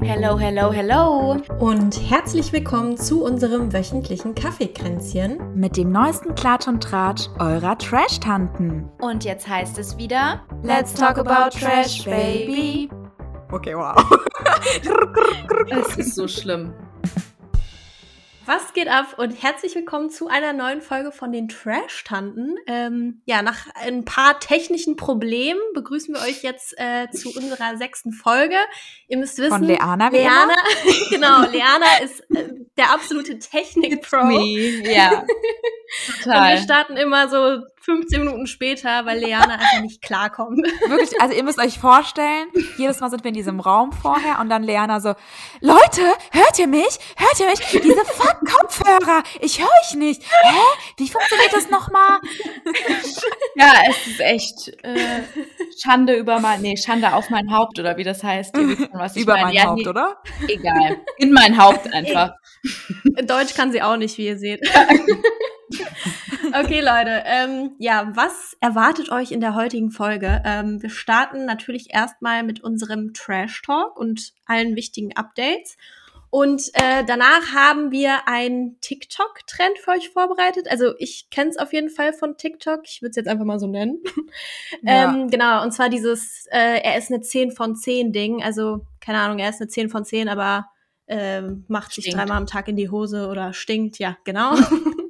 Hello, hello, hello. Und herzlich willkommen zu unserem wöchentlichen Kaffeekränzchen. Mit dem neuesten Klatsch und Tratsch eurer Trash-Tanten. Und jetzt heißt es wieder Let's talk about Trash, baby. Okay, wow. Es ist so schlimm. Was geht ab und herzlich willkommen zu einer neuen Folge von den Trash-Tanten. Ähm, ja, nach ein paar technischen Problemen begrüßen wir euch jetzt äh, zu unserer sechsten Folge. Ihr müsst wissen, Von Leana, wie Leana, genau, Leana ist äh, der absolute Technik-Pro. Ja. Und wir Total. starten immer so 15 Minuten später, weil Leana einfach nicht klarkommt. Wirklich, also ihr müsst euch vorstellen, jedes Mal sind wir in diesem Raum vorher und dann Leana so, Leute, hört ihr mich? Hört ihr mich? Diese fuck Kopfhörer, ich höre euch nicht. Hä? Wie funktioniert das nochmal? Ja, es ist echt äh, Schande über mein, nee, Schande auf mein Haupt oder wie das heißt. Ihr wisst schon, was ich Über meine. mein Ja, Haupt, nee, oder? Egal. In mein Haupt einfach. Deutsch kann sie auch nicht, wie ihr seht. Okay, Leute. Ähm, ja, was erwartet euch in der heutigen Folge? Ähm, wir starten natürlich erstmal mit unserem Trash Talk und allen wichtigen Updates. Und äh, danach haben wir einen TikTok-Trend für euch vorbereitet. Also ich kenne es auf jeden Fall von TikTok. Ich würde es jetzt einfach mal so nennen. Ja. ähm, genau, und zwar dieses, äh, er ist eine 10 von 10 Ding. Also, keine Ahnung, er ist eine 10 von 10, aber ähm, macht sich Stinkt. dreimal am Tag in die Hose oder stinkt, ja, genau.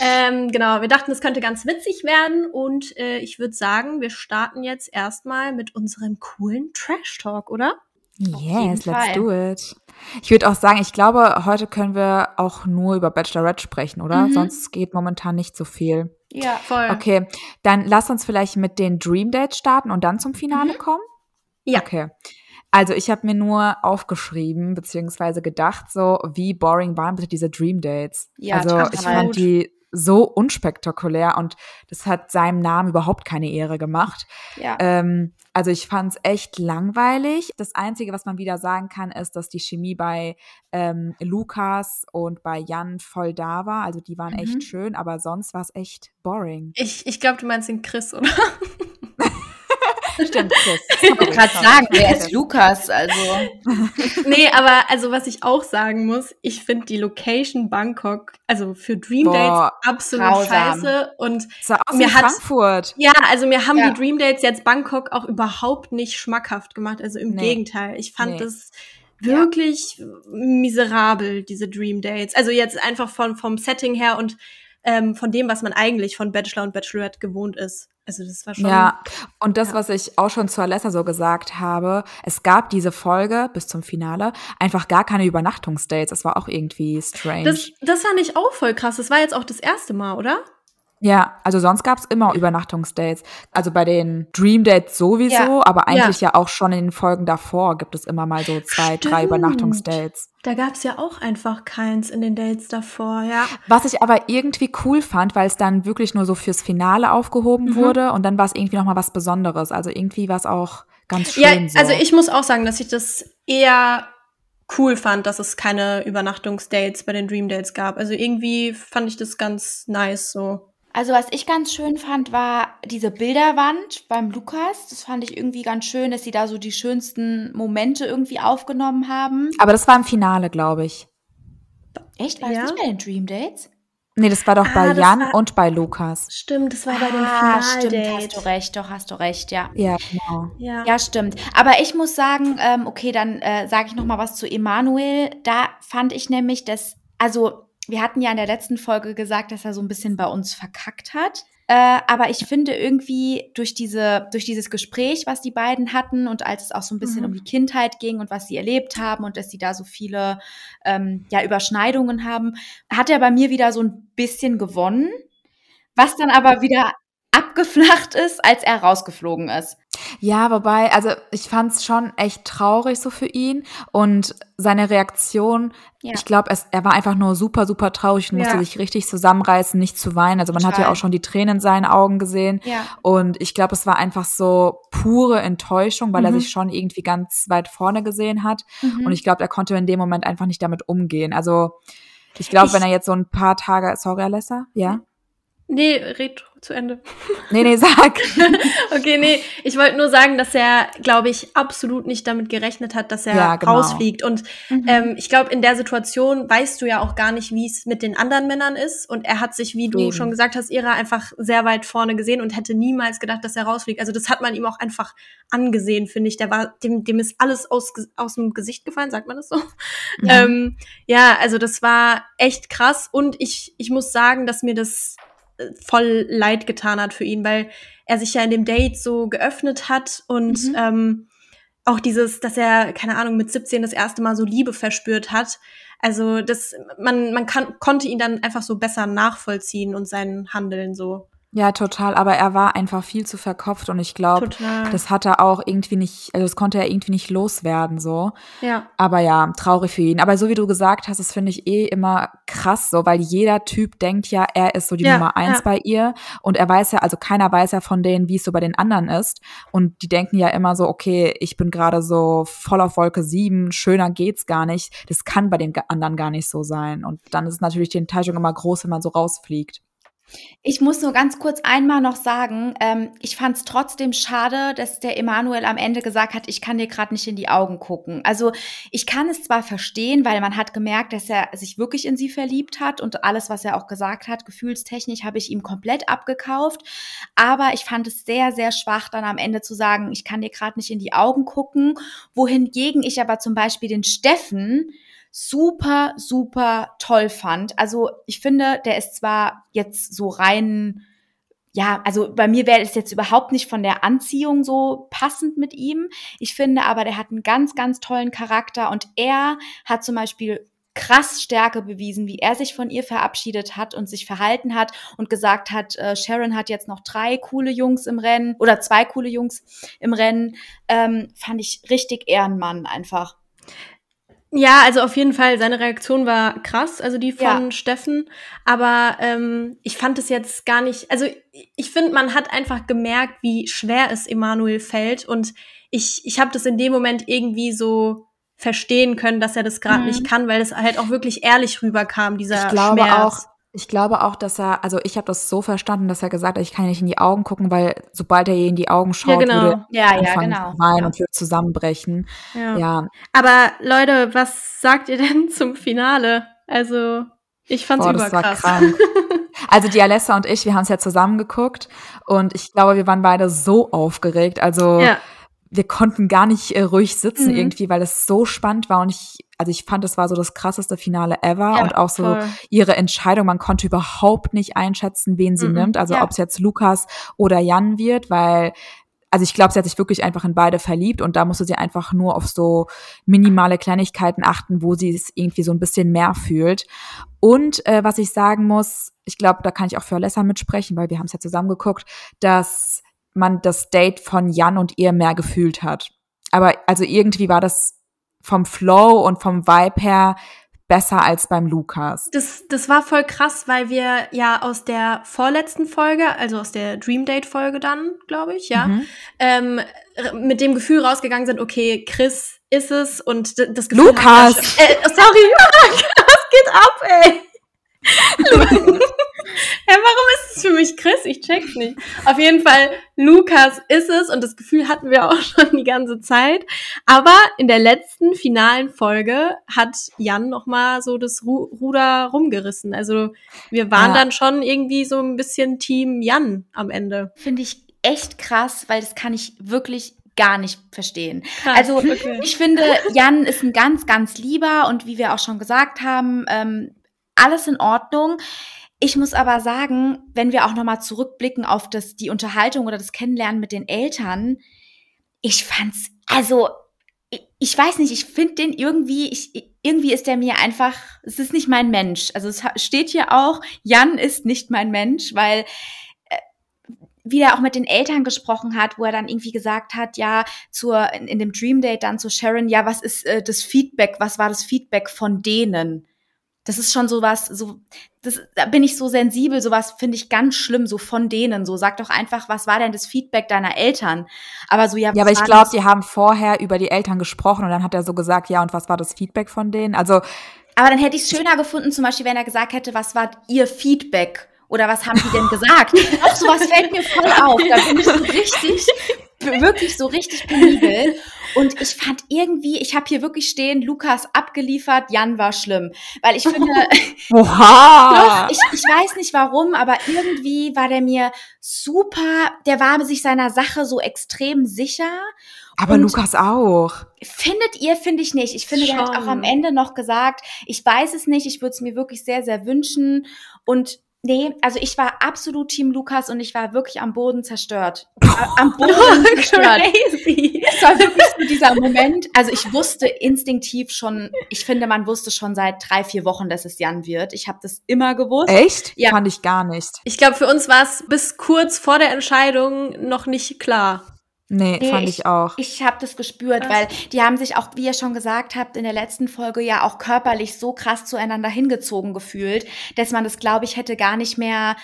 ähm, genau, wir dachten, es könnte ganz witzig werden und äh, ich würde sagen, wir starten jetzt erstmal mit unserem coolen Trash Talk, oder? Yes, let's do it. Ich würde auch sagen, ich glaube, heute können wir auch nur über Bachelorette sprechen, oder? Mhm. Sonst geht momentan nicht so viel. Ja. Voll. Okay, dann lass uns vielleicht mit den Dream Dates starten und dann zum Finale kommen. Ja. Okay. Also ich habe mir nur aufgeschrieben, beziehungsweise gedacht, so wie boring waren bitte diese Dream Dates. Ja, also ich fand die so unspektakulär und das hat seinem Namen überhaupt keine Ehre gemacht. Ja. Ähm, also ich fand es echt langweilig. Das Einzige, was man wieder sagen kann, ist, dass die Chemie bei ähm, Lukas und bei Jan voll da war. Also die waren Mhm. echt schön, aber sonst war es echt boring. Ich, ich glaube, du meinst den Chris, oder? Stimmt, Chris. Ich wollte gerade sagen, wer ist Lukas? Also, nee, aber also was ich auch sagen muss, ich finde die Location Bangkok, also für Dream Dates Boah, absolut grausam. scheiße und aus Mir Frankfurt. Ja, also mir haben Ja. die Dream Dates jetzt Bangkok auch überhaupt nicht schmackhaft gemacht. Also im Nee. Gegenteil. Ich fand Nee. das wirklich miserabel, diese Dream Dates. Also jetzt einfach von, vom Setting her und ähm, von dem, was man eigentlich von Bachelor und Bachelorette gewohnt ist. Also das war schon. Ja, und das, Ja. was ich auch schon zu Alessa so gesagt habe, es gab diese Folge bis zum Finale einfach gar keine Übernachtungsdates. Das war auch irgendwie strange. Das, das fand ich auch voll krass. Das war jetzt auch das erste Mal, oder? Ja, also sonst gab es immer Übernachtungsdates. Also bei den Dream Dates sowieso, Ja. aber eigentlich ja. auch schon in den Folgen davor gibt es immer mal so zwei, drei Stimmt. Übernachtungsdates. Da gab's ja auch einfach keins in den Dates davor, ja. Was ich aber irgendwie cool fand, weil es dann wirklich nur so fürs Finale aufgehoben Mhm. wurde und dann war es irgendwie noch mal was Besonderes. Also irgendwie war es auch ganz schön Ja, so. also ich muss auch sagen, dass ich das eher cool fand, dass es keine Übernachtungsdates bei den Dream Dates gab. Also irgendwie fand ich das ganz nice so. Also was ich ganz schön fand, war diese Bilderwand beim Lukas. Das fand ich irgendwie ganz schön, dass sie da so die schönsten Momente irgendwie aufgenommen haben. aber das war im Finale, glaube ich. Echt? War Ja? das nicht bei den Dream Dates? Nee, das war doch Ah, bei Jan war- und bei Lukas. Stimmt, das war bei den Ah, stimmt, Finaldates. hast du recht, doch, hast du recht, ja. Ja, genau. Ja. Ja, stimmt. Aber ich muss sagen, ähm, okay, dann äh, sage ich noch mal was zu Emanuel. Da fand ich nämlich, dass, also wir hatten ja in der letzten Folge gesagt, dass er so ein bisschen bei uns verkackt hat. Äh, aber ich finde irgendwie durch diese, durch dieses Gespräch, was die beiden hatten und als es auch so ein bisschen Mhm. um die Kindheit ging und was sie erlebt haben und dass sie da so viele ähm, ja, Überschneidungen haben, hat er bei mir wieder so ein bisschen gewonnen, was dann aber wieder abgeflacht ist, als er rausgeflogen ist. Ja, wobei, also ich fand es schon echt traurig so für ihn und seine Reaktion, Ja. ich glaube, er war einfach nur super, super traurig und musste Ja. sich richtig zusammenreißen, nicht zu weinen. Also man hat ja Total. auch schon die Tränen in seinen Augen gesehen. Ja. Und ich glaube, es war einfach so pure Enttäuschung, weil er Mhm. sich schon irgendwie ganz weit vorne gesehen hat. Mhm. Und ich glaube, er konnte in dem Moment einfach nicht damit umgehen. Also ich glaube, wenn er jetzt so ein paar Tage, sorry, Alessa, ja? Nee, red zu Ende. Nee, nee, sag. okay, nee, ich wollte nur sagen, dass er, glaube ich, absolut nicht damit gerechnet hat, dass er Ja, genau. rausfliegt. Und Mhm. ähm, ich glaube, in der Situation weißt du ja auch gar nicht, wie es mit den anderen Männern ist. Und er hat sich, wie du Eben. schon gesagt hast, Ira einfach sehr weit vorne gesehen und hätte niemals gedacht, dass er rausfliegt. Also das hat man ihm auch einfach angesehen, finde ich. Der war, dem, dem ist alles aus, aus dem Gesicht gefallen, sagt man das so? Ja. Ähm, ja, also das war echt krass. Und ich, ich muss sagen, dass mir das voll leid getan hat für ihn, weil er sich ja in dem Date so geöffnet hat und Mhm. ähm, auch dieses, dass er, keine Ahnung, mit 17 das erste Mal so Liebe verspürt hat. Also das, man, man kann, konnte ihn dann einfach so besser nachvollziehen und sein Handeln so. Ja, total. Aber er war einfach viel zu verkopft und ich glaube, das hat er auch irgendwie nicht, also das konnte er irgendwie nicht loswerden, so. Ja. Aber ja, traurig für ihn. Aber so wie du gesagt hast, das finde ich eh immer krass so, weil jeder Typ denkt ja, er ist so die Ja, Nummer eins ja. bei ihr. Und er weiß ja, also keiner weiß ja von denen, wie es so bei den anderen ist. Und die denken ja immer so, okay, ich bin gerade so voll auf Wolke sieben, schöner geht's gar nicht. Das kann bei den anderen gar nicht so sein. Und dann ist natürlich die Enttäuschung immer groß, wenn man so rausfliegt. Ich muss nur ganz kurz einmal noch sagen, ähm, ich fand es trotzdem schade, dass der Emanuel am Ende gesagt hat, ich kann dir gerade nicht in die Augen gucken. Also ich kann es zwar verstehen, weil man hat gemerkt, dass er sich wirklich in sie verliebt hat und alles, was er auch gesagt hat, gefühlstechnisch habe ich ihm komplett abgekauft. Aber ich fand es sehr, sehr schwach, dann am Ende zu sagen, ich kann dir gerade nicht in die Augen gucken. Wohingegen ich aber zum Beispiel den Steffen super, super toll fand. Also ich finde, der ist zwar jetzt so rein, ja, also bei mir wäre es jetzt überhaupt nicht von der Anziehung so passend mit ihm. Ich finde aber, der hat einen ganz, ganz tollen Charakter und er hat zum Beispiel krass Stärke bewiesen, wie er sich von ihr verabschiedet hat und sich verhalten hat und gesagt hat, äh, Sharon hat jetzt noch drei coole Jungs im Rennen oder zwei coole Jungs im Rennen, ähm, fand ich richtig Ehrenmann einfach. Ja, also auf jeden Fall, seine Reaktion war krass, also die von Ja. Steffen. Aber ähm, ich fand es jetzt gar nicht, also ich finde, man hat einfach gemerkt, wie schwer es Emanuel fällt. Und ich, ich habe das in dem Moment irgendwie so verstehen können, dass er das gerade Mhm. nicht kann, weil es halt auch wirklich ehrlich rüberkam, dieser Ich glaube Schmerz. auch, ich glaube auch, dass er, also ich habe das so verstanden, dass er gesagt hat, ich kann nicht in die Augen gucken, weil sobald er ihr in die Augen schaut, genau. würde Ja, er ja, genau. zu weinen und würde zusammenbrechen. Ja. Ja, Aber Leute, was sagt ihr denn zum Finale? Also, ich fand's boah, das war überkrass. krank. Also die Alessa und ich, wir haben es ja zusammen geguckt und ich glaube, wir waren beide so aufgeregt. Also ja. Wir konnten gar nicht äh, ruhig sitzen Mhm. irgendwie, weil es so spannend war und ich, also ich fand, es war so das krasseste Finale ever Ja, und auch so voll. ihre Entscheidung. Man konnte überhaupt nicht einschätzen, wen sie Mhm, nimmt. Also ja. ob es jetzt Lukas oder Jan wird, weil also ich glaube, sie hat sich wirklich einfach in beide verliebt und da musste sie einfach nur auf so minimale Kleinigkeiten achten, wo sie es irgendwie so ein bisschen mehr fühlt. Und äh, was ich sagen muss, ich glaube, da kann ich auch für Alessa mitsprechen, weil wir haben es ja zusammen geguckt, dass man das Date von Jan und ihr mehr gefühlt hat. Aber also irgendwie war das vom Flow und vom Vibe her besser als beim Lukas. Das, das war voll krass, weil wir ja aus der vorletzten Folge, also aus der Dream Date Folge dann, glaube ich, ja, Mhm. ähm, mit dem Gefühl rausgegangen sind, okay, Chris ist es und das Gefühl. Lukas! schon- Äh, sorry, was geht ab, ey? Mich Chris? Ich check's nicht. Auf jeden Fall, Lukas ist es und das Gefühl hatten wir auch schon die ganze Zeit. Aber in der letzten finalen Folge hat Jan noch mal so das Ru Ruder rumgerissen. Also wir waren Ja. dann schon irgendwie so ein bisschen Team Jan am Ende. Finde ich echt krass, weil das kann ich wirklich gar nicht verstehen. Krass, Also okay. ich finde, Jan ist ein ganz, ganz lieber und wie wir auch schon gesagt haben, ähm, alles in Ordnung. Ich muss aber sagen, wenn wir auch nochmal zurückblicken auf das, die Unterhaltung oder das Kennenlernen mit den Eltern, ich fand's, also, ich, ich weiß nicht, ich finde den irgendwie, ich, irgendwie ist der mir einfach, es ist nicht mein Mensch. Also es steht hier auch, Jan ist nicht mein Mensch, weil äh, wie er auch mit den Eltern gesprochen hat, wo er dann irgendwie gesagt hat, ja, zur, in, in dem Dream Date dann zu Sharon, ja, was ist äh, das Feedback, was war das Feedback von denen? Das ist schon sowas, so, das, da bin ich so sensibel, sowas finde ich ganz schlimm, so von denen, so, sag doch einfach, was war denn das Feedback deiner Eltern? Aber so, ja, Ja, aber ich glaube, die haben vorher über die Eltern gesprochen und dann hat er so gesagt, ja, und was war das Feedback von denen? Also, Aber dann hätte ich es schöner gefunden, zum Beispiel, wenn er gesagt hätte, was war ihr Feedback? Oder was haben die denn gesagt? Auch sowas fällt mir voll auf. Da bin ich so richtig, wirklich so richtig penibel. Und ich fand irgendwie, ich habe hier wirklich stehen, Lukas abgeliefert, Jan war schlimm. Weil ich finde, Oha! doch, ich, ich weiß nicht warum, aber irgendwie war der mir super, der war sich seiner Sache so extrem sicher. Aber Und- Lukas auch. Findet ihr, finde ich nicht. Ich finde, der hat Schon. auch am Ende noch gesagt, ich weiß es nicht, ich würde es mir wirklich sehr, sehr wünschen. Und nee, also ich war absolut Team Lukas und ich war wirklich am Boden zerstört. Am Boden zerstört. Crazy. Es war wirklich so dieser Moment. Also ich wusste instinktiv schon, ich finde, man wusste schon seit drei, vier Wochen, dass es Jan wird. Ich habe das immer gewusst. Echt? Ja. Fand ich gar nicht. Ich glaube, für uns war es bis kurz vor der Entscheidung noch nicht klar. Nee, Nee, fand ich, auch. Ich habe das gespürt, weil die haben sich auch, wie ihr schon gesagt habt, in der letzten Folge ja auch körperlich so krass zueinander hingezogen gefühlt, dass man das, glaube ich, hätte gar nicht mehr,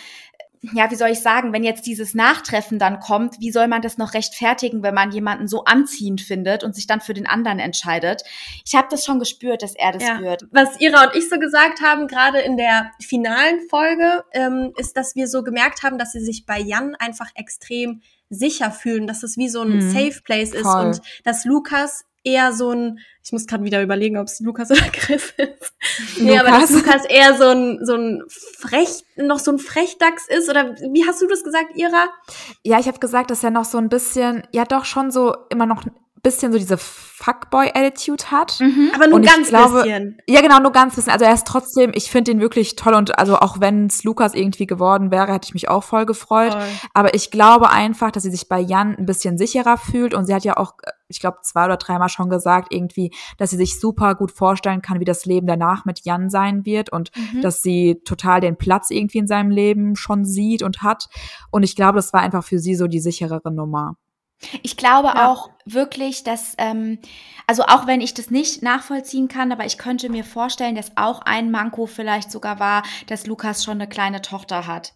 ja, wie soll ich sagen, wenn jetzt dieses Nachtreffen dann kommt, wie soll man das noch rechtfertigen, wenn man jemanden so anziehend findet und sich dann für den anderen entscheidet? Ich habe das schon gespürt, dass er das Ja. wird. Was Ira und ich so gesagt haben, gerade in der finalen Folge, ähm, ist, dass wir so gemerkt haben, dass sie sich bei Jan einfach extrem sicher fühlen, dass es wie so ein Mhm. Safe Place ist Voll. und dass Lukas eher so ein, ich muss gerade wieder überlegen, ob es Lukas oder Griff ist. Nee, aber dass Lukas. Eher so ein, so ein Frech, noch so ein Frechdachs ist, oder wie hast du das gesagt, Ira? Ja, ich habe gesagt, dass er noch so ein bisschen, ja doch schon so immer noch bisschen so diese Fuckboy-Attitude hat. Aber nur ganz glaube- bisschen. Ja, genau, nur ganz bisschen. Also er ist trotzdem, ich finde ihn wirklich toll und also auch wenn es Lukas irgendwie geworden wäre, hätte ich mich auch voll gefreut. Voll. Aber ich glaube einfach, dass sie sich bei Jan ein bisschen sicherer fühlt und sie hat ja auch, äh, ich glaube, zwei oder dreimal schon gesagt, irgendwie, dass sie sich super gut vorstellen kann, wie das Leben danach mit Jan sein wird und Mhm. dass sie total den Platz irgendwie in seinem Leben schon sieht und hat. Und ich glaube, das war einfach für sie so die sicherere Nummer. Ich glaube Ja. auch wirklich, dass, ähm, also auch wenn ich das nicht nachvollziehen kann, aber ich könnte mir vorstellen, dass auch ein Manko vielleicht sogar war, dass Lukas schon eine kleine Tochter hat.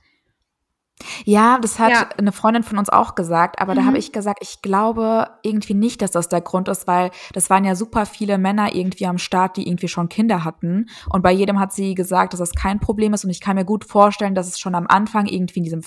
Ja, das hat Ja. eine Freundin von uns auch gesagt, aber da Mhm. habe ich gesagt, ich glaube irgendwie nicht, dass das der Grund ist, weil das waren ja super viele Männer irgendwie am Start, die irgendwie schon Kinder hatten. Und bei jedem hat sie gesagt, dass das kein Problem ist. Und ich kann mir gut vorstellen, dass es schon am Anfang irgendwie in diesem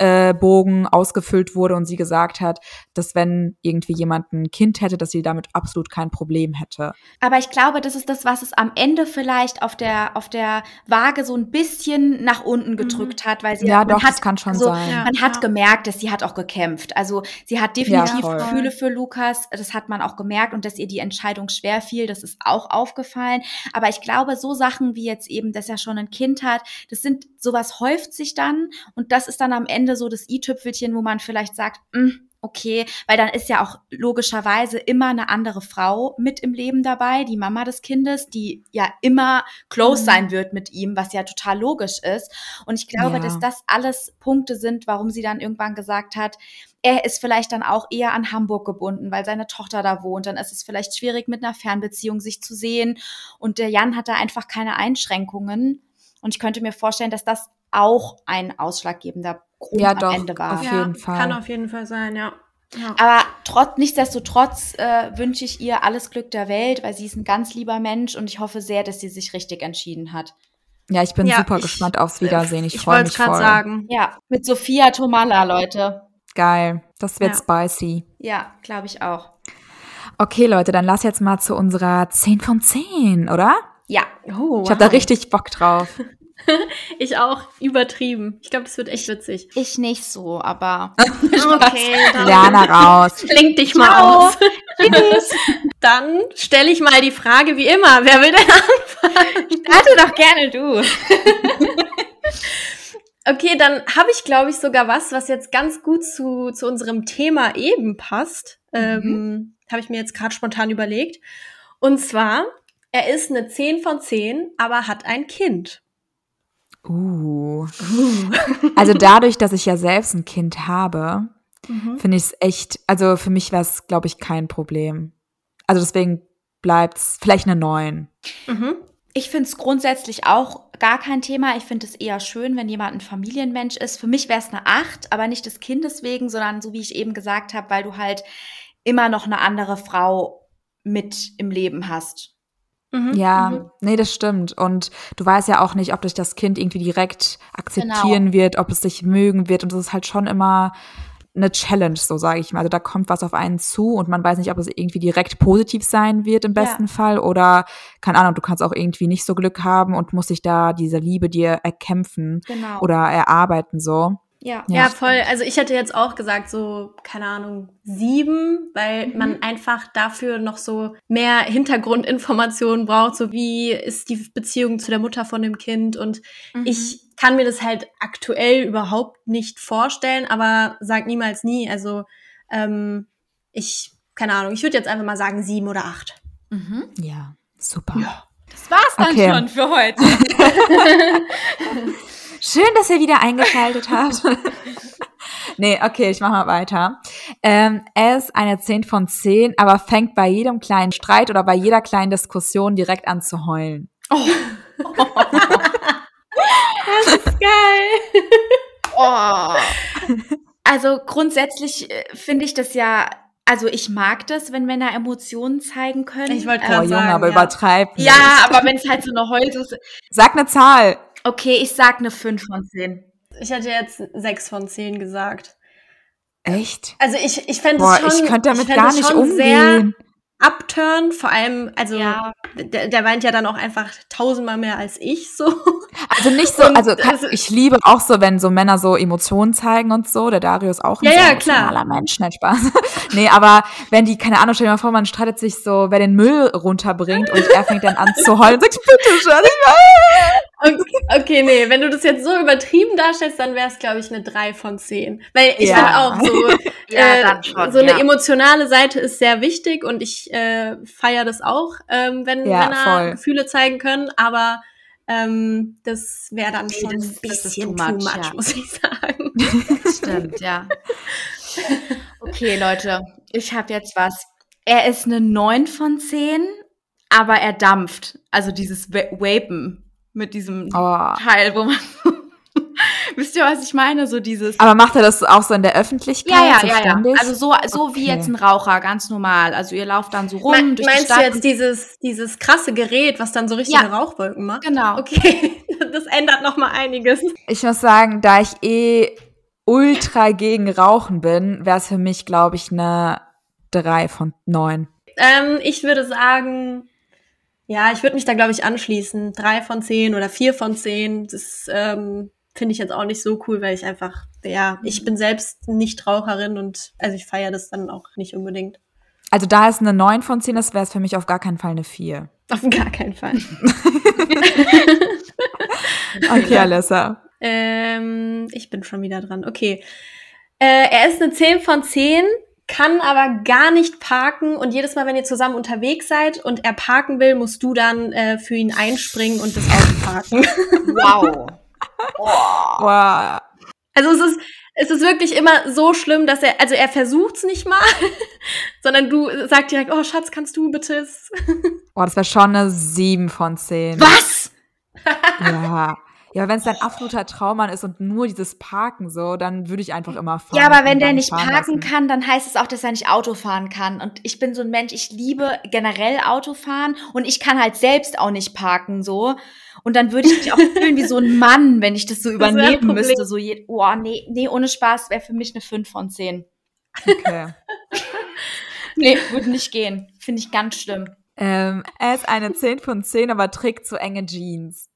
Fragebogen ausgefüllt wurde und sie gesagt hat, dass wenn irgendwie jemand ein Kind hätte, dass sie damit absolut kein Problem hätte. Aber ich glaube, das ist das, was es am Ende vielleicht auf der, auf der Waage so ein bisschen nach unten gedrückt hat, weil sie Ja, doch, hat, das kann schon also, sein. Ja. Man hat gemerkt, dass sie hat auch gekämpft. Also sie hat definitiv voll. Gefühle für Lukas. Das hat man auch gemerkt und dass ihr die Entscheidung schwer fiel. Das ist auch aufgefallen. Aber ich glaube, so Sachen wie jetzt eben, dass er schon ein Kind hat, das sind sowas häuft sich dann und das ist dann am Ende so das i-Tüpfelchen, wo man vielleicht sagt, "Mm, okay, weil dann ist ja auch logischerweise immer eine andere Frau mit im Leben dabei, die Mama des Kindes, die ja immer close Mhm. sein wird mit ihm, was ja total logisch ist. Und ich glaube, Ja. dass das alles Punkte sind, warum sie dann irgendwann gesagt hat, er ist vielleicht dann auch eher an Hamburg gebunden, weil seine Tochter da wohnt. Dann ist es vielleicht schwierig, mit einer Fernbeziehung sich zu sehen. Und der Jan hat da einfach keine Einschränkungen. Und ich könnte mir vorstellen, dass das auch ein ausschlaggebender Grund Ja, am doch, Ende war. auf jeden Fall. Kann auf jeden Fall sein, ja. ja. Aber trotz, nichtsdestotrotz äh, wünsche ich ihr alles Glück der Welt, weil sie ist ein ganz lieber Mensch und ich hoffe sehr, dass sie sich richtig entschieden hat. Ja, ich bin Ja, super ich- gespannt aufs Wiedersehen. Ich, Ich freue wollte mich es gerade voll. sagen. Ja, mit Sophia Tomala, Leute. Geil. Das wird Ja. spicy. Ja, glaube ich auch. Okay, Leute, dann lass jetzt mal zu unserer 10 von 10, oder? Ja, Oh, Ich habe da richtig Bock drauf. Ich auch übertrieben. Ich glaube, das wird echt witzig. ich nicht so, aber Okay, dann Lerner raus. Link dich mal Ciao. aus. Dann stelle ich mal die Frage wie immer. Wer will denn anfangen? starte doch gerne du. Okay, dann habe ich, glaube ich, sogar was, was jetzt ganz gut zu, zu unserem Thema eben passt. Ähm, habe ich mir jetzt gerade spontan überlegt. Und zwar, er ist eine 10 von 10, aber hat ein Kind. Uh. Also dadurch, dass ich ja selbst ein Kind habe, Mhm. finde ich es echt, also für mich wäre es, glaube ich, kein Problem. Also deswegen bleibt's vielleicht eine 9. Mhm. Ich finde es grundsätzlich auch gar kein Thema. Ich finde es eher schön, wenn jemand ein Familienmensch ist. Für mich wäre es eine 8, aber nicht des Kindes wegen, sondern so wie ich eben gesagt habe, weil du halt immer noch eine andere Frau mit im Leben hast. Mhm. Ja, Mhm. nee, das stimmt. Und du weißt ja auch nicht, ob dich das Kind irgendwie direkt akzeptieren Genau. wird, ob es dich mögen wird. Und das ist halt schon immer eine Challenge, so sage ich mal. Also da kommt was auf einen zu und man weiß nicht, ob es irgendwie direkt positiv sein wird im Ja. besten Fall oder, keine Ahnung, du kannst auch irgendwie nicht so Glück haben und musst dich da diese Liebe dir erkämpfen Genau. oder erarbeiten so. Ja. Ja, Ja. voll. Also ich hätte jetzt auch gesagt, so, keine Ahnung, sieben, weil Mhm. man einfach dafür noch so mehr Hintergrundinformationen braucht, so wie ist die Beziehung zu der Mutter von dem Kind. Und Mhm. ich kann mir das halt aktuell überhaupt nicht vorstellen, aber sag niemals nie. Also ähm, ich, keine Ahnung, ich würde jetzt einfach mal sagen sieben oder acht. Mhm. Ja, super. Das war's dann Okay. schon für heute. Schön, dass ihr wieder eingeschaltet habt. nee, okay, ich mach mal weiter. Ähm, er ist eine 10 von 10, aber fängt bei jedem kleinen Streit oder bei jeder kleinen Diskussion direkt an zu heulen. Geil. Oh. Also grundsätzlich äh, finde ich das ja, also ich mag das, wenn Männer Emotionen zeigen können. Ich wollte Oh, gerade Junge, sagen, aber ja. übertreibt nicht. ja, aber wenn es halt so eine Heul ist. Sag eine Zahl. Okay, ich sag eine 5 von 10. Ich hätte jetzt sechs von zehn gesagt. Echt? Also ich, ich fände es schon, ich könnte damit fänd gar es nicht schon sehr umgehen. upturn, vor allem, also Ja. der, der weint ja dann auch einfach tausendmal mehr als ich so. Also nicht so, Und also kann, also- ich liebe auch so, wenn so Männer so Emotionen zeigen und so. Der Dario ist auch ein Ja, sehr ja, klar. emotionaler Mensch, nicht Spaß. nee, aber wenn die, keine Ahnung, stell dir mal vor, man streitet sich so, wer den Müll runterbringt und er fängt dann an zu heulen und sagt, bitte, Schatz, ich Okay, nee, wenn du das jetzt so übertrieben darstellst, dann wäre es, glaube ich, eine drei von zehn. Weil ich Ja. finde auch so, Ja, äh, schon, so eine ja. emotionale Seite ist sehr wichtig und ich äh, feiere das auch, ähm, wenn Männer voll. Gefühle zeigen können, aber ähm, das wäre dann schon ein bisschen too too much, much, ja. muss ich sagen. Stimmt, ja. Okay, Leute, ich habe jetzt was. Er ist eine 9 von 10, aber er dampft. Also dieses Vapen mit diesem Oh. Teil, wo man. Wisst ihr, was ich meine? So dieses. Aber macht er das auch so in der Öffentlichkeit? Ja, ja, so ja, ja. Also so, so wie Okay. jetzt ein Raucher, ganz normal. Also ihr lauft dann so rum Me- durch die Meinst du Stadt. jetzt dieses, dieses krasse Gerät, was dann so richtige Ja. Rauchwolken macht? genau. Okay, das ändert noch mal einiges. Ich muss sagen, da ich eh ultra gegen Rauchen bin, wäre es für mich, glaube ich, eine 3 von 9. Ähm, ich würde sagen, ja, ich würde mich da, glaube ich, anschließen. Drei von zehn oder vier von zehn. Das ähm, finde ich jetzt auch nicht so cool, weil ich einfach, ja, ich bin selbst nicht Raucherin und also ich feiere das dann auch nicht unbedingt. Also da ist eine 9 von 10, das wäre es für mich auf gar keinen Fall eine 4. Auf gar keinen Fall. Okay, Alessa. ähm, ich bin schon wieder dran. Okay. Äh, er ist eine 10 von 10, kann aber gar nicht parken und jedes Mal, wenn ihr zusammen unterwegs seid und er parken will, musst du dann äh, für ihn einspringen und das Auto parken. Wow. Wow. Also es ist, es ist wirklich immer so schlimm, dass er, also er versucht's nicht mal, sondern du sagst direkt, oh Schatz, kannst du bitte? Boah, das wäre schon eine 7 von 10. Was? Ja. Ja, wenn es dein absoluter Traummann ist und nur dieses Parken so, dann würde ich einfach immer fahren. Ja, aber wenn der nicht parken lassen. kann, dann heißt es auch, dass er nicht Auto fahren kann. Und ich bin so ein Mensch, ich liebe generell Autofahren und ich kann halt selbst auch nicht parken so. Und dann würde ich mich auch fühlen wie so ein Mann, wenn ich das so Das übernehmen Problem. müsste. So, je, oh, nee, nee, ohne Spaß wäre für mich eine 5 von 10. Okay. Nee, würde nicht gehen. Finde ich ganz schlimm. ähm, er ist eine 10 von 10, aber trägt zu enge Jeans.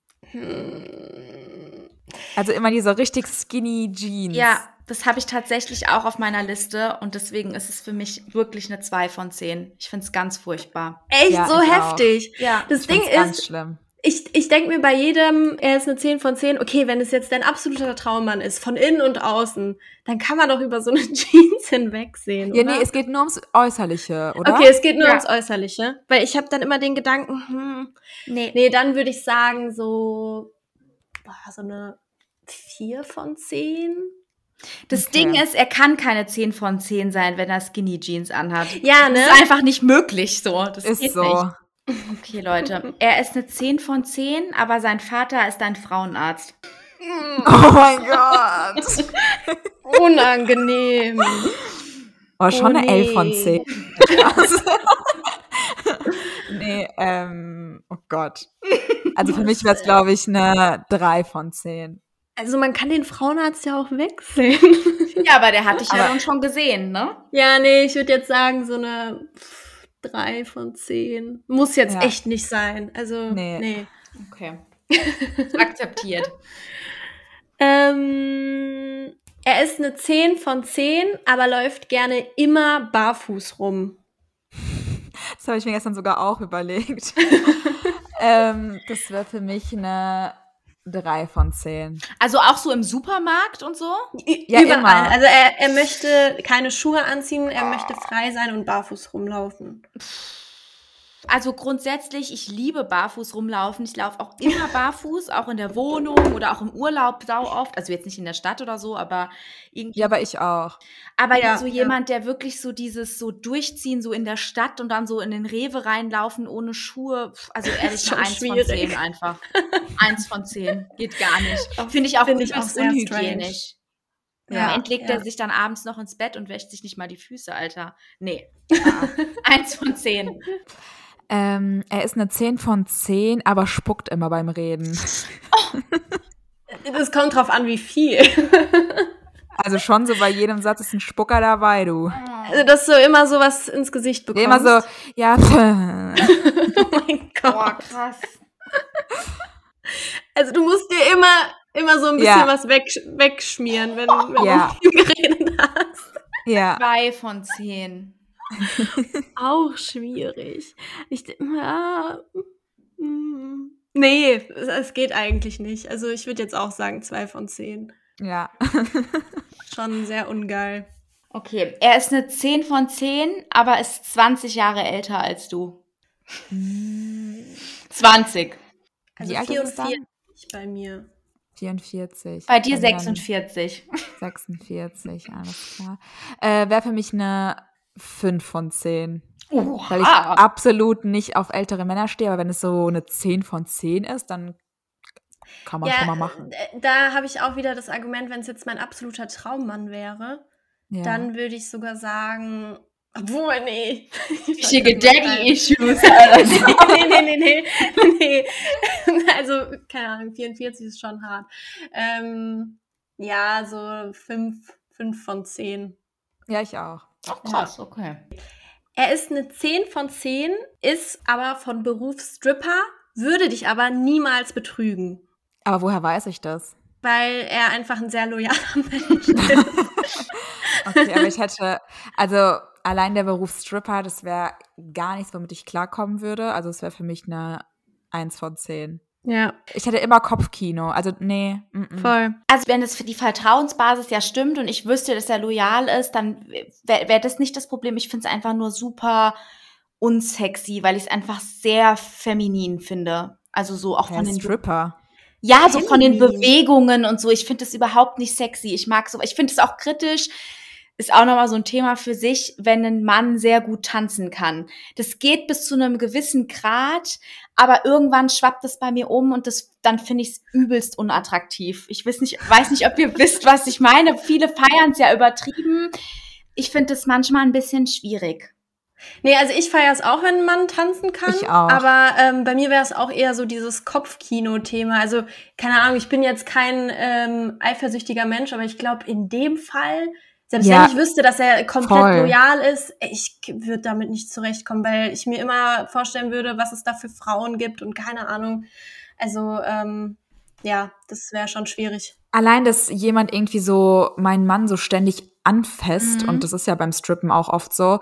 Also immer diese richtig skinny Jeans. Ja, das habe ich tatsächlich auch auf meiner Liste und deswegen ist es für mich wirklich eine 2 von 10. Ich finde es ganz furchtbar. Echt Ja, so ich auch. heftig. Ja. Das Ich Ding ist, schlimm. Ich, ich denke mir bei jedem, er ist eine 10 von 10, okay, wenn es jetzt dein absoluter Traummann ist, von innen und außen, dann kann man doch über so eine Jeans hinwegsehen, Ja, oder? nee, es geht nur ums Äußerliche, oder? Okay, es geht nur Ja. ums Äußerliche. Weil ich habe dann immer den Gedanken, hm, Nee. nee, dann würde ich sagen, so, boah, so eine 4 von 10. Das Okay. Ding ist, er kann keine 10 von 10 sein, wenn er Skinny Jeans anhat. Ja, ne? Das ist einfach nicht möglich so. Das Ist geht so. nicht. Okay, Leute. Er ist eine 10 von 10, aber sein Vater ist ein Frauenarzt. Oh mein Gott. Unangenehm. Oh, schon Oh, eine 11 von nee. 10. Nee, ähm, oh Gott. Also für mich wäre es, glaube ich, eine 3 von 10. Also man kann den Frauenarzt ja auch wechseln. Ja, aber der hat dich ja Aber- dann schon gesehen, ne? ja, nee, ich würde jetzt sagen, so eine 3 von 10. Muss jetzt Ja. echt nicht sein. Also, Nee. nee. Okay. Akzeptiert. Ähm, er ist eine 10 von 10, aber läuft gerne immer barfuß rum. Das habe ich mir gestern sogar auch überlegt. ähm, das wäre für mich eine 3 von 10. Also auch so im Supermarkt und so? Ja, Überall. immer. Also er, er möchte keine Schuhe anziehen, er möchte frei sein und barfuß rumlaufen. Also grundsätzlich, ich liebe barfuß rumlaufen. Ich laufe auch immer barfuß, auch in der Wohnung oder auch im Urlaub sau oft. Also jetzt nicht in der Stadt oder so, aber irgendwie. Ja, aber ich auch. aber Ja, so ja. jemand, der wirklich so dieses so durchziehen, so in der Stadt und dann so in den Rewe reinlaufen ohne Schuhe. Also ehrlich ist mal eins von schwierig. zehn einfach. eins von zehn. Geht gar nicht. Finde ich auch, Finde ich auch unhygienisch. Ja, Ja, End legt ja. er sich dann abends noch ins Bett und wäscht sich nicht mal die Füße, Alter. Nee. Ah, eins von zehn. Ähm, er ist eine 10 von 10, aber spuckt immer beim Reden. Es kommt drauf an, wie viel. Also schon so bei jedem Satz ist ein Spucker dabei, du. Also, dass du immer sowas ins Gesicht bekommst. Immer so, ja, Oh mein Boah, Gott. krass. Also du musst dir immer, immer so ein bisschen Ja. was weg, wegschmieren, wenn, wenn Ja. du geredet hast. ja. Zwei von zehn. Auch schwierig. Ich ja, mm, nee, es, es geht eigentlich nicht. Also ich würde jetzt auch sagen zwei von zehn. Ja. Schon sehr ungeil. Okay, er ist eine 10 von 10, aber ist 20 Jahre älter als du. 20. Also Wie alt ist es dann? 44 bei mir. 44. Bei dir Dann dann 46. 46, alles klar. Äh, Wäre für mich eine 5 von 10. Weil ich Oha. absolut nicht auf ältere Männer stehe, aber wenn es so eine 10 von 10 ist, dann kann man schon mal machen. äh, da habe ich auch wieder das Argument, wenn es jetzt mein absoluter Traummann wäre, Ja. dann würde ich sogar sagen, obwohl, nee. Richtige Daddy-Issues. nee, nee, nee, nee, nee. Also, keine Ahnung, 44 ist schon hart. Ähm, ja, so 5, 5 von 10. ja, ich auch. Oh, krass, okay. Er ist eine 10 von 10, ist aber von Beruf Stripper, würde dich aber niemals betrügen. Aber woher weiß ich das? Weil er einfach ein sehr loyaler Mensch ist. Okay, aber ich hätte, also allein der Beruf Stripper, das wäre gar nichts, womit ich klarkommen würde. Also es wäre für mich eine 1 von 10. Ja, Ich hätte immer Kopfkino. Also, nee. Mm -mm. voll. Also wenn es für die Vertrauensbasis ja stimmt und ich wüsste, dass er loyal ist, dann wäre wär das nicht das Problem. Ich finde es einfach nur super unsexy, weil ich es einfach sehr feminin finde. Also so auch Der von den Stripper. Ja, so von den. Bewegungen und so. Ich finde das überhaupt nicht sexy. Ich mag so, ich finde es auch kritisch. Ist auch nochmal so ein Thema für sich, wenn ein Mann sehr gut tanzen kann. Das geht bis zu einem gewissen Grad, aber irgendwann schwappt es bei mir um und das, dann finde ich es übelst unattraktiv. Ich weiß nicht, weiß nicht, ob ihr wisst, was ich meine. Viele feiern es ja übertrieben. Ich finde es manchmal ein bisschen schwierig. Nee, also ich feiere es auch, wenn ein Mann tanzen kann. Ich auch. Aber ähm, bei mir wäre es auch eher so dieses Kopfkino-Thema. Also, keine Ahnung, ich bin jetzt kein ähm, eifersüchtiger Mensch, aber ich glaube, in dem Fall, selbst Ja, wenn ich wüsste, dass er komplett voll. loyal ist, ich würde damit nicht zurechtkommen, weil ich mir immer vorstellen würde, was es da für Frauen gibt und keine Ahnung. Also, ähm, ja, das wäre schon schwierig. Allein, dass jemand irgendwie so meinen Mann so ständig anfasst, Mhm. und das ist ja beim Strippen auch oft so.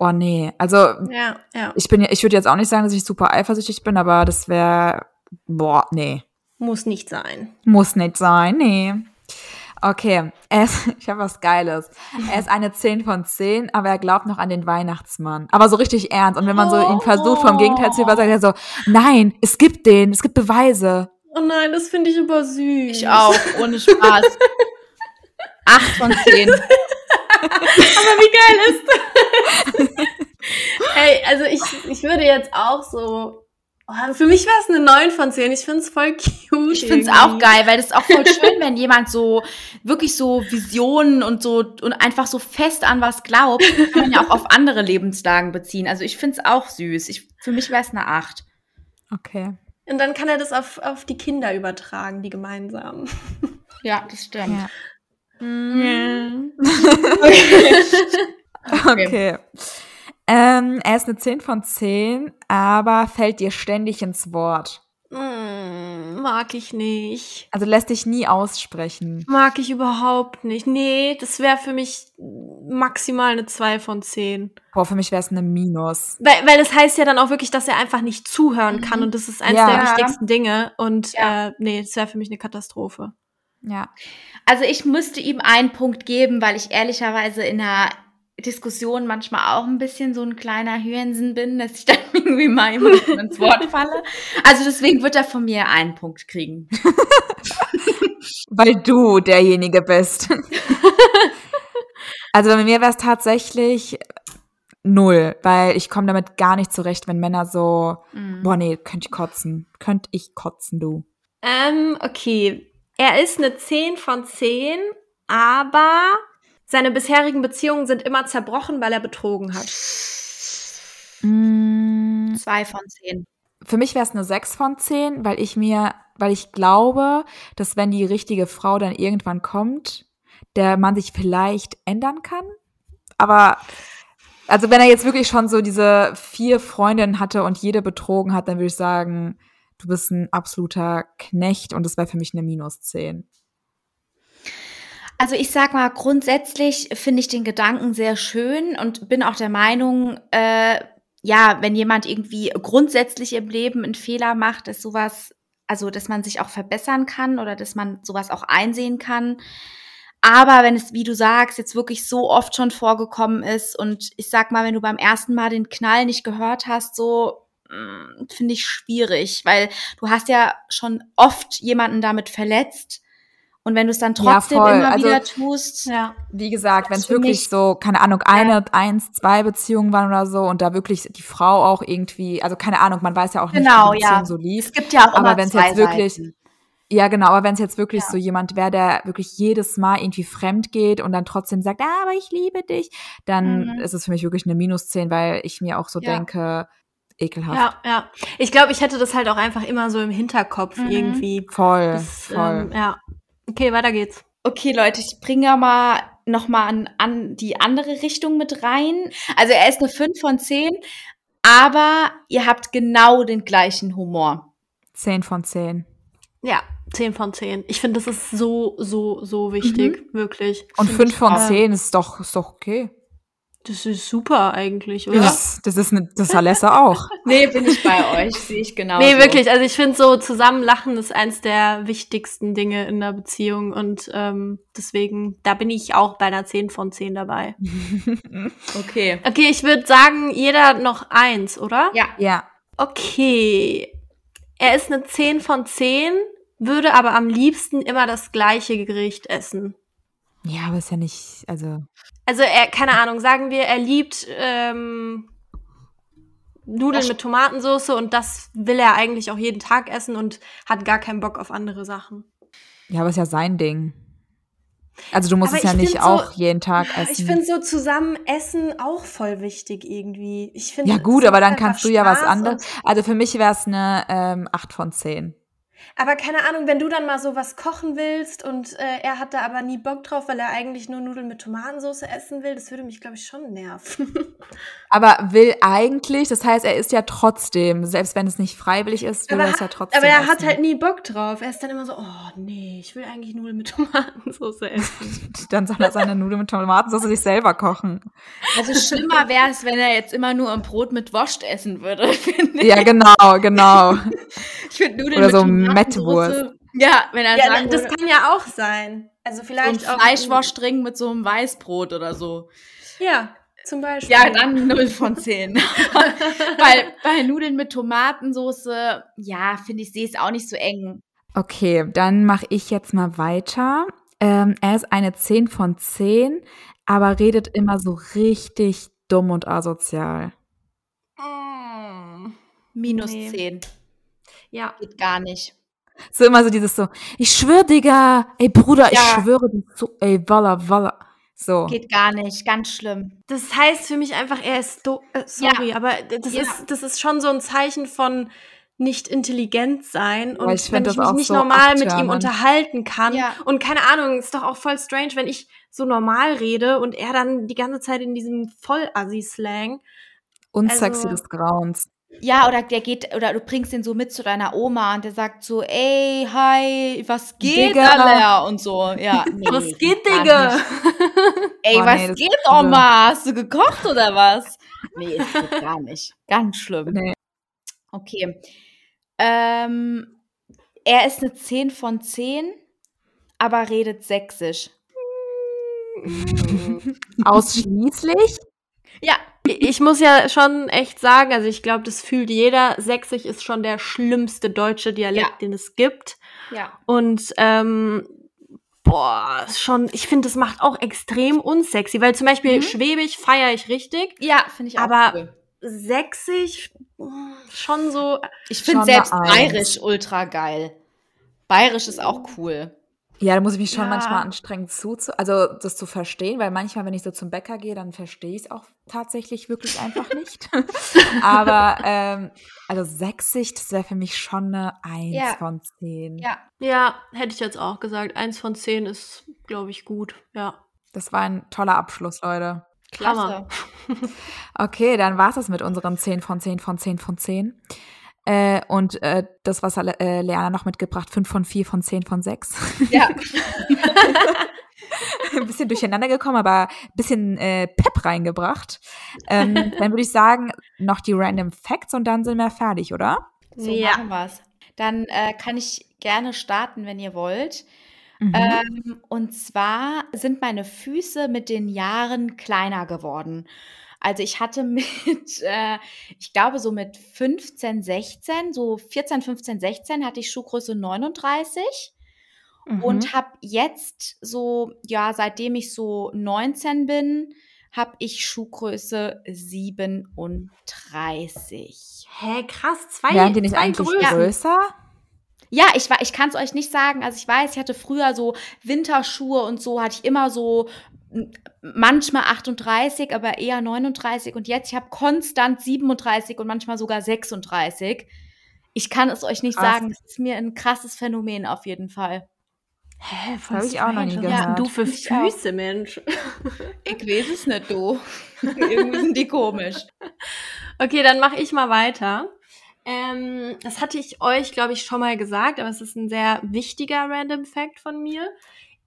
Oh nee. Also, Ja, ja. ich bin ich würde jetzt auch nicht sagen, dass ich super eifersüchtig bin, aber das wäre, boah, nee. Muss nicht sein. Muss nicht sein, nee. Okay, er ist, ich habe was Geiles. Er ist eine 10 von 10, aber er glaubt noch an den Weihnachtsmann. Aber so richtig ernst. Und wenn man so ihn versucht, vom Gegenteil zu überzeugen, sagt er so, nein, es gibt den, es gibt Beweise. Oh nein, das finde ich aber süß. Ich auch, ohne Spaß. Acht von zehn. Aber wie geil ist das? Ey, also ich, ich würde jetzt auch so, Oh, für mich wäre es eine 9 von 10. Ich finde es voll cute. Ich finde es auch geil, weil das ist auch voll schön, wenn jemand so wirklich so Visionen und so und einfach so fest an was glaubt, kann man ja auch auf andere Lebenslagen beziehen. Also ich finde es auch süß. Ich, für mich wäre es eine 8. Okay. Und dann kann er das auf, auf die Kinder übertragen, die gemeinsamen. Ja, das stimmt. Ja. Mhm. Okay. Ähm, er ist eine 10 von 10, aber fällt dir ständig ins Wort. Mm, mag ich nicht. Also lässt dich nie aussprechen. Mag ich überhaupt nicht. Nee, das wäre für mich maximal eine 2 von 10. Boah, für mich wäre es eine Minus. Weil, weil das heißt ja dann auch wirklich, dass er einfach nicht zuhören kann Mhm. und das ist eines Ja. der wichtigsten Dinge. Und Ja. äh, nee, das wäre für mich eine Katastrophe. Ja. Also ich müsste ihm einen Punkt geben, weil ich ehrlicherweise in einer Diskussion manchmal auch ein bisschen so ein kleiner Hürensen bin, dass ich dann irgendwie mal jemandem ins Wort falle. Also deswegen wird er von mir einen Punkt kriegen. Weil du derjenige bist. also bei mir wäre es tatsächlich null, weil ich komme damit gar nicht zurecht, wenn Männer so, Mhm. boah nee, könnte ich kotzen. Könnte ich kotzen, du. Ähm, okay. Er ist eine 10 von 10, aber seine bisherigen Beziehungen sind immer zerbrochen, weil er betrogen hat. Mm, Zwei von zehn. für mich wäre es eine 6 von 10, weil ich mir, weil ich glaube, dass wenn die richtige Frau dann irgendwann kommt, der man sich vielleicht ändern kann. Aber also wenn er jetzt wirklich schon so diese vier Freundinnen hatte und jede betrogen hat, dann würde ich sagen, du bist ein absoluter Knecht und das wäre für mich eine Minus 10. Also ich sag mal, grundsätzlich finde ich den Gedanken sehr schön und bin auch der Meinung, äh, ja, wenn jemand irgendwie grundsätzlich im Leben einen Fehler macht, ist sowas, also dass man sich auch verbessern kann oder dass man sowas auch einsehen kann. Aber wenn es, wie du sagst, jetzt wirklich so oft schon vorgekommen ist und ich sag mal, wenn du beim ersten Mal den Knall nicht gehört hast, so mm, finde ich schwierig, weil du hast ja schon oft jemanden damit verletzt. Und wenn du es dann Ja, trotzdem voll. immer Also- wieder tust, Ja. Wie gesagt, wenn es wirklich so, keine Ahnung, eine, eins, zwei Beziehungen waren oder so und da wirklich die Frau auch irgendwie, also keine Ahnung, man weiß ja auch nicht, Genau, wie die Beziehung ja. so lief. es gibt ja auch Aber wenn es jetzt wirklich, Seiten. ja genau, aber wenn es jetzt wirklich Ja. so jemand wäre, der wirklich jedes Mal irgendwie fremd geht und dann trotzdem sagt, ah, aber ich liebe dich, dann Mhm. ist es für mich wirklich eine Minus 10, weil ich mir auch so Ja. denke, ekelhaft. Ja, ja. Ich glaube, ich hätte das halt auch einfach immer so im Hinterkopf Mhm. irgendwie. Voll, Das, voll. ähm, ja. Okay, weiter geht's. Okay, Leute, ich bringe ja mal noch mal an, an die andere Richtung mit rein. Also er ist eine 5 von 10, aber ihr habt genau den gleichen Humor. 10 von 10. Ja, 10 von 10. Ich finde, das ist so, so, so wichtig. Wirklich. Und Finde 5 von auch. 10 ist doch, ist doch okay. Das ist super eigentlich, oder? Das, das ist eine, das Alessa auch. Nee, bin ich bei euch, sehe ich genau. Nee, wirklich. Also ich finde so zusammen lachen ist eins der wichtigsten Dinge in einer Beziehung und ähm, deswegen, da bin ich auch bei einer 10 von 10 dabei. Okay. Okay, ich würde sagen, jeder noch eins, oder? Ja. Ja. Okay. Er ist eine 10 von 10, würde aber am liebsten immer das gleiche Gericht essen. Ja, aber ist ja nicht, also. Also er, keine Ahnung, sagen wir, er liebt ähm, Nudeln mit Tomatensauce und das will er eigentlich auch jeden Tag essen und hat gar keinen Bock auf andere Sachen. Ja, aber ist ja sein Ding. Also du musst Aber es ja ich nicht find so- auch jeden Tag essen. Ich finde so zusammen essen auch voll wichtig irgendwie. Ich finde ja gut, aber dann kannst du ja was Spaß anderes. Also für mich wäre es eine ähm, 8 von 10. Aber keine Ahnung, wenn du dann mal so was kochen willst und äh, er hat da aber nie Bock drauf, weil er eigentlich nur Nudeln mit Tomatensauce essen will, das würde mich, glaube ich, schon nerven. Aber will eigentlich, das heißt, er ist ja trotzdem, selbst wenn es nicht freiwillig ist, will aber, er es ja trotzdem aber er hat essen. halt nie Bock drauf. Er ist dann immer so, oh nee, ich will eigentlich Nudeln mit Tomatensauce essen. Dann soll er seine Nudeln mit Tomatensauce sich selber kochen. Also schlimmer wäre es, wenn er jetzt immer nur ein Brot mit Wurst essen würde, finde ich. Ja, genau, genau. Ich finde Nudeln Oder so Mettwurst. Ja, wenn er ja, sagen das würde, kann ja auch sein. Also so ein vielleicht. Fleischwurstring mit so einem Weißbrot oder so. Ja, zum Beispiel. Ja, dann 0 von 10. Weil bei Nudeln mit Tomatensauce, ja, finde ich, sehe es auch nicht so eng. Okay, dann mache ich jetzt mal weiter. Ähm, er ist eine 10 von 10, aber redet immer so richtig dumm und asozial. Mm. Minus Nee. 10. Ja. Geht gar nicht. So immer so dieses so, ich schwör, Digga, ey Bruder, ich Ja. schwöre, dir so, ey, walla, walla. So. Geht gar nicht. Ganz schlimm. Das heißt für mich einfach, er ist do äh, sorry, aber das Ja. ist das ist schon so ein Zeichen von nicht intelligent sein und ich wenn ich mich nicht so normal mit ihm unterhalten kann Ja. und keine Ahnung, ist doch auch voll strange, wenn ich so normal rede und er dann die ganze Zeit in diesem Vollassi-Slang. Unsexy also- des Grauens. Ja, oder der geht, oder du bringst den so mit zu deiner Oma und der sagt so, ey, hi, was geht, Digga. Alter? Und so, ja. Nee, Was geht, Digga? Ey, Oh, was nee, geht. Oma? Hast du gekocht oder was? Nee, das geht gar nicht. Ganz schlimm. Nee. Okay. Ähm, er ist eine 10 von 10, aber redet sächsisch. Ausschließlich? Ja, Ich muss ja schon echt sagen, also ich glaube, das fühlt jeder. Sächsisch ist schon der schlimmste deutsche Dialekt, Ja. den es gibt. ja. Und ähm, boah, schon, ich finde, das macht auch extrem unsexy, weil zum Beispiel Mhm. Schwäbisch feiere ich richtig, Ja, finde ich auch Aber- cool. Sächsisch schon so. Ich finde selbst Eins. bayerisch ultra geil. Bayerisch ist auch cool. Ja, da muss ich mich schon Ja. manchmal anstrengen, zuzu also das zu verstehen, weil manchmal, wenn ich so zum Bäcker gehe, dann verstehe ich es auch tatsächlich wirklich einfach nicht. Aber ähm, also sächsisch, das wäre für mich schon eine Eins Ja. von zehn. Ja. Ja, hätte ich jetzt auch gesagt. Eins von zehn ist, glaube ich, gut. Ja. Das war ein toller Abschluss, Leute. Klasse. Okay, dann war es das mit unseren 10 von 10 von 10 von 10. Äh, und äh, das, was äh, Leana noch mitgebracht, 5 von 4 von 10 von 6. Ja. ein bisschen durcheinander gekommen, aber ein bisschen äh, Pep reingebracht. Ähm, dann würde ich sagen, noch die Random Facts und dann sind wir fertig, oder? So Ja. machen wir's. Dann äh, kann ich gerne starten, wenn ihr wollt. Mhm. Ähm, und zwar sind meine Füße mit den Jahren kleiner geworden. Also ich hatte mit, äh, ich glaube so mit 15, 16, so 14, 15, 16 hatte ich Schuhgröße 39 Mhm. und habe jetzt so, ja, seitdem ich so 19 bin, habe ich Schuhgröße 37. Hä, krass. Zwei, Wären die nicht zwei eigentlich Größen. größer? Ja, ich, ich kann es euch nicht sagen. Also ich weiß, ich hatte früher so Winterschuhe und so, hatte ich immer so manchmal 38, aber eher 39 und jetzt, ich habe konstant 37 und manchmal sogar 36. Ich kann es euch nicht Krass. sagen. Das ist mir ein krasses Phänomen auf jeden Fall. Hä, Das hab ich auch noch nie hast denn du gehört. für Ich auch. Füße, Mensch? Ich weiß es nicht, du. Irgendwie sind die komisch. Okay, dann mache ich mal weiter. Ähm, das hatte ich euch, glaube ich, schon mal gesagt, aber es ist ein sehr wichtiger Random Fact von mir.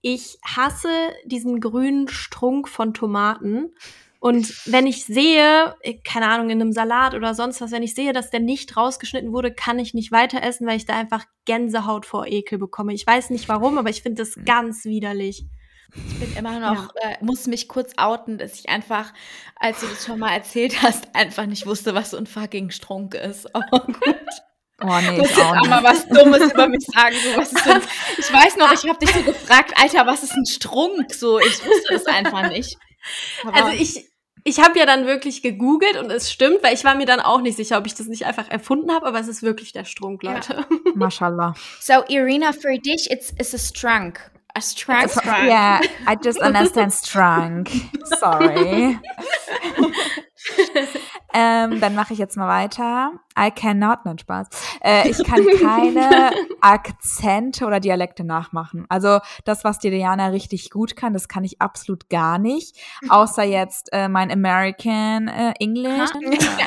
Ich hasse diesen grünen Strunk von Tomaten. Und wenn ich sehe, äh, keine Ahnung, in einem Salat oder sonst was, wenn ich sehe, dass der nicht rausgeschnitten wurde, kann ich nicht weiter essen, weil ich da einfach Gänsehaut vor Ekel bekomme. Ich weiß nicht warum, aber ich finde das ganz widerlich. Ich bin immer noch, äh, muss mich kurz outen, dass ich einfach, als du das schon mal erzählt hast, einfach nicht wusste, was so ein fucking Strunk ist. Aber gut. Oh nee, ich jetzt auch auch mal was Dummes über mich sagen. So, was ist denn, ich weiß noch, ich habe dich so gefragt, Alter, was ist ein Strunk? So, ich wusste es einfach nicht. Aber Also ich, ich habe ja dann wirklich gegoogelt und es stimmt, weil ich war mir dann auch nicht sicher, ob ich das nicht einfach erfunden habe, aber es ist wirklich der Strunk, Ja. Leute. Mashallah. so, Irina, für dich, it's, it's a strunk. A strunk. Yeah, I just understand strong. Sorry. ähm, dann mache ich jetzt mal weiter. I cannot, nein, Spaß. Äh, ich kann keine Akzente oder Dialekte nachmachen. Also das, was die Diana richtig gut kann, das kann ich absolut gar nicht. Außer jetzt äh, mein American äh, English. Ha? Ja.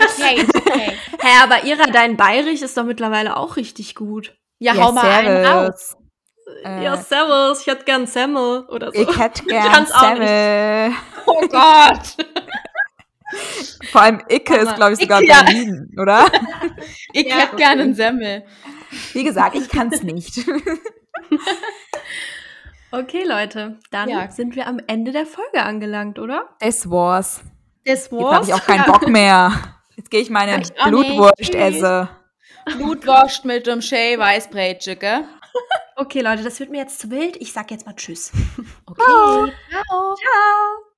Okay, okay. Hä, aber Ira, dein Bayerisch ist doch mittlerweile auch richtig gut. Ja, Ja, hau mal einen raus. Äh, ja, servus, ich hätte gern Semmel oder so. Ich hätte gern nicht. Semmel. Oh Gott. Vor allem Icke ist, glaube ich, sogar Icke, ja. Berlin, oder? Ich Ja, hätte gerne einen Semmel. Wie gesagt, ich kann es nicht. Okay, Leute, dann Ja. sind wir am Ende der Folge angelangt, oder? Das war's. Das Jetzt habe ich auch keinen Bock mehr. Jetzt gehe ich meine Ich Blutwurst esse. Blutwurst mit dem Shea Weißbrätchen, gell? Okay, Leute, das wird mir jetzt zu wild. Ich sag jetzt mal Tschüss. Okay. Ciao. Ciao.